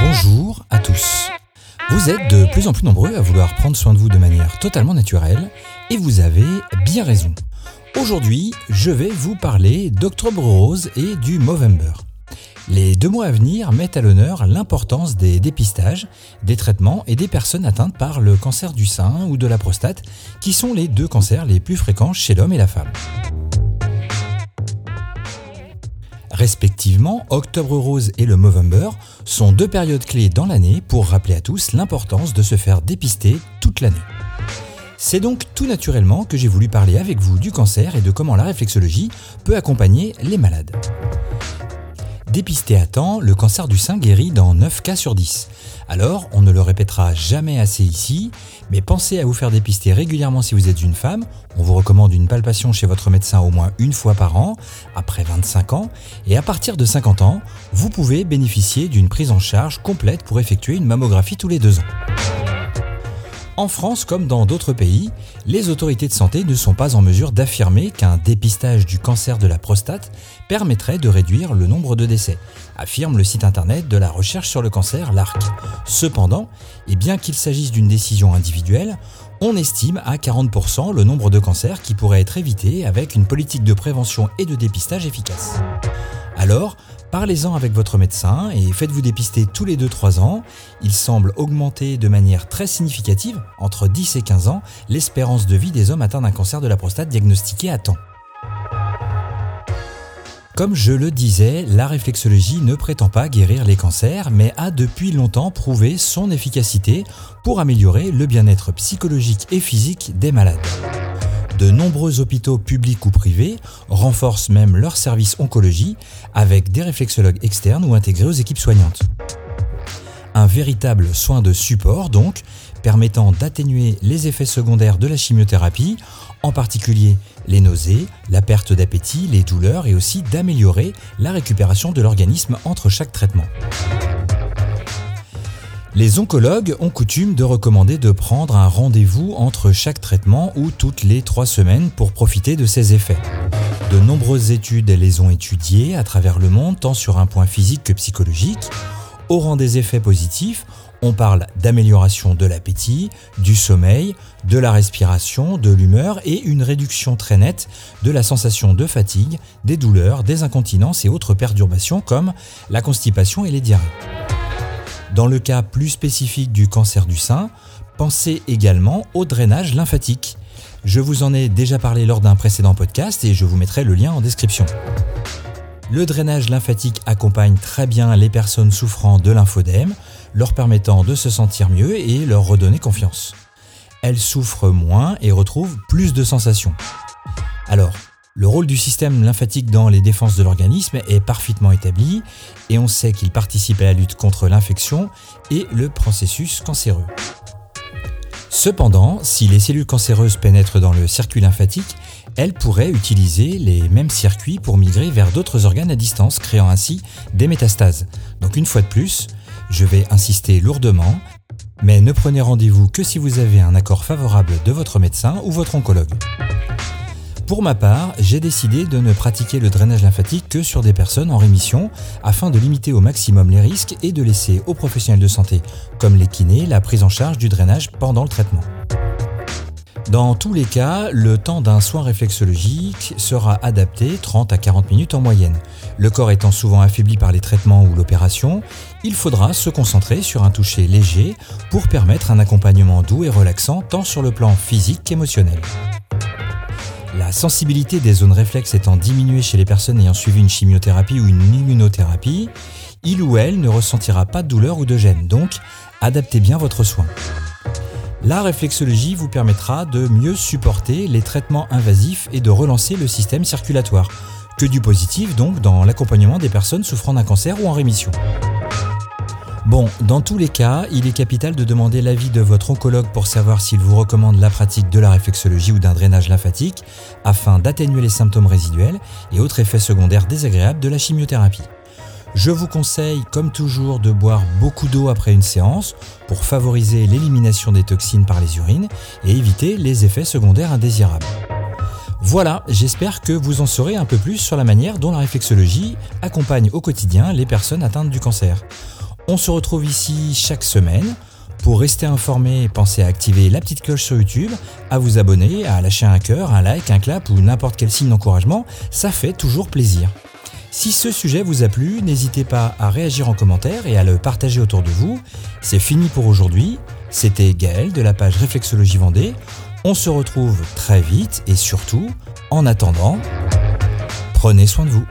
Bonjour à tous. Vous êtes de plus en plus nombreux à vouloir prendre soin de vous de manière totalement naturelle et vous avez bien raison. Aujourd'hui, je vais vous parler d'Octobre Rose et du Movember. Les deux mois à venir mettent à l'honneur l'importance des dépistages, des traitements et des personnes atteintes par le cancer du sein ou de la prostate, qui sont les deux cancers les plus fréquents chez l'homme et la femme. Respectivement, Octobre Rose et le Movember sont deux périodes clés dans l'année pour rappeler à tous l'importance de se faire dépister toute l'année. C'est donc tout naturellement que j'ai voulu parler avec vous du cancer et de comment la réflexologie peut accompagner les malades. Dépisté à temps, le cancer du sein guérit dans 9 cas sur 10. Alors, on ne le répétera jamais assez ici, mais pensez à vous faire dépister régulièrement si vous êtes une femme. On vous recommande une palpation chez votre médecin au moins une fois par an, après 25 ans, et à partir de 50 ans, vous pouvez bénéficier d'une prise en charge complète pour effectuer une mammographie tous les deux ans. En France, comme dans d'autres pays, les autorités de santé ne sont pas en mesure d'affirmer qu'un dépistage du cancer de la prostate permettrait de réduire le nombre de décès, affirme le site internet de la recherche sur le cancer, l'ARC. Cependant, et bien qu'il s'agisse d'une décision individuelle, on estime à 40% le nombre de cancers qui pourraient être évités avec une politique de prévention et de dépistage efficace. Alors, Parlez-en avec votre médecin et faites-vous dépister tous les 2-3 ans. Il semble augmenter de manière très significative, entre 10 et 15 ans, l'espérance de vie des hommes atteints d'un cancer de la prostate diagnostiqué à temps. Comme je le disais, la réflexologie ne prétend pas guérir les cancers, mais a depuis longtemps prouvé son efficacité pour améliorer le bien-être psychologique et physique des malades. De nombreux hôpitaux publics ou privés renforcent même leur service oncologie avec des réflexologues externes ou intégrés aux équipes soignantes. Un véritable soin de support donc, permettant d'atténuer les effets secondaires de la chimiothérapie, en particulier les nausées, la perte d'appétit, les douleurs et aussi d'améliorer la récupération de l'organisme entre chaque traitement. Les oncologues ont coutume de recommander de prendre un rendez-vous entre chaque traitement ou toutes les trois semaines pour profiter de ces effets. De nombreuses études les ont étudiées à travers le monde, tant sur un point physique que psychologique. Au rang des effets positifs, on parle d'amélioration de l'appétit, du sommeil, de la respiration, de l'humeur et une réduction très nette de la sensation de fatigue, des douleurs, des incontinences et autres perturbations comme la constipation et les diarrhées. Dans le cas plus spécifique du cancer du sein, pensez également au drainage lymphatique. Je vous en ai déjà parlé lors d'un précédent podcast et je vous mettrai le lien en description. Le drainage lymphatique accompagne très bien les personnes souffrant de lymphodème, leur permettant de se sentir mieux et leur redonner confiance. Elles souffrent moins et retrouvent plus de sensations. Alors, le rôle du système lymphatique dans les défenses de l'organisme est parfaitement établi et on sait qu'il participe à la lutte contre l'infection et le processus cancéreux. Cependant, si les cellules cancéreuses pénètrent dans le circuit lymphatique, elles pourraient utiliser les mêmes circuits pour migrer vers d'autres organes à distance, créant ainsi des métastases. Donc une fois de plus, je vais insister lourdement, mais ne prenez rendez-vous que si vous avez un accord favorable de votre médecin ou votre oncologue. Pour ma part, j'ai décidé de ne pratiquer le drainage lymphatique que sur des personnes en rémission afin de limiter au maximum les risques et de laisser aux professionnels de santé, comme les kinés, la prise en charge du drainage pendant le traitement. Dans tous les cas, le temps d'un soin réflexologique sera adapté 30 à 40 minutes en moyenne. Le corps étant souvent affaibli par les traitements ou l'opération, il faudra se concentrer sur un toucher léger pour permettre un accompagnement doux et relaxant tant sur le plan physique qu'émotionnel. Sensibilité des zones réflexes étant diminuée chez les personnes ayant suivi une chimiothérapie ou une immunothérapie, il ou elle ne ressentira pas de douleur ou de gêne, donc adaptez bien votre soin. La réflexologie vous permettra de mieux supporter les traitements invasifs et de relancer le système circulatoire. Que du positif donc dans l'accompagnement des personnes souffrant d'un cancer ou en rémission. Bon, dans tous les cas, il est capital de demander l'avis de votre oncologue pour savoir s'il vous recommande la pratique de la réflexologie ou d'un drainage lymphatique afin d'atténuer les symptômes résiduels et autres effets secondaires désagréables de la chimiothérapie. Je vous conseille, comme toujours, de boire beaucoup d'eau après une séance pour favoriser l'élimination des toxines par les urines et éviter les effets secondaires indésirables. Voilà, j'espère que vous en saurez un peu plus sur la manière dont la réflexologie accompagne au quotidien les personnes atteintes du cancer. On se retrouve ici chaque semaine. Pour rester informé, pensez à activer la petite cloche sur YouTube, à vous abonner, à lâcher un cœur, un like, un clap ou n'importe quel signe d'encouragement, ça fait toujours plaisir. Si ce sujet vous a plu, n'hésitez pas à réagir en commentaire et à le partager autour de vous. C'est fini pour aujourd'hui. C'était Gaël de la page Réflexologie Vendée. On se retrouve très vite et surtout, en attendant, prenez soin de vous.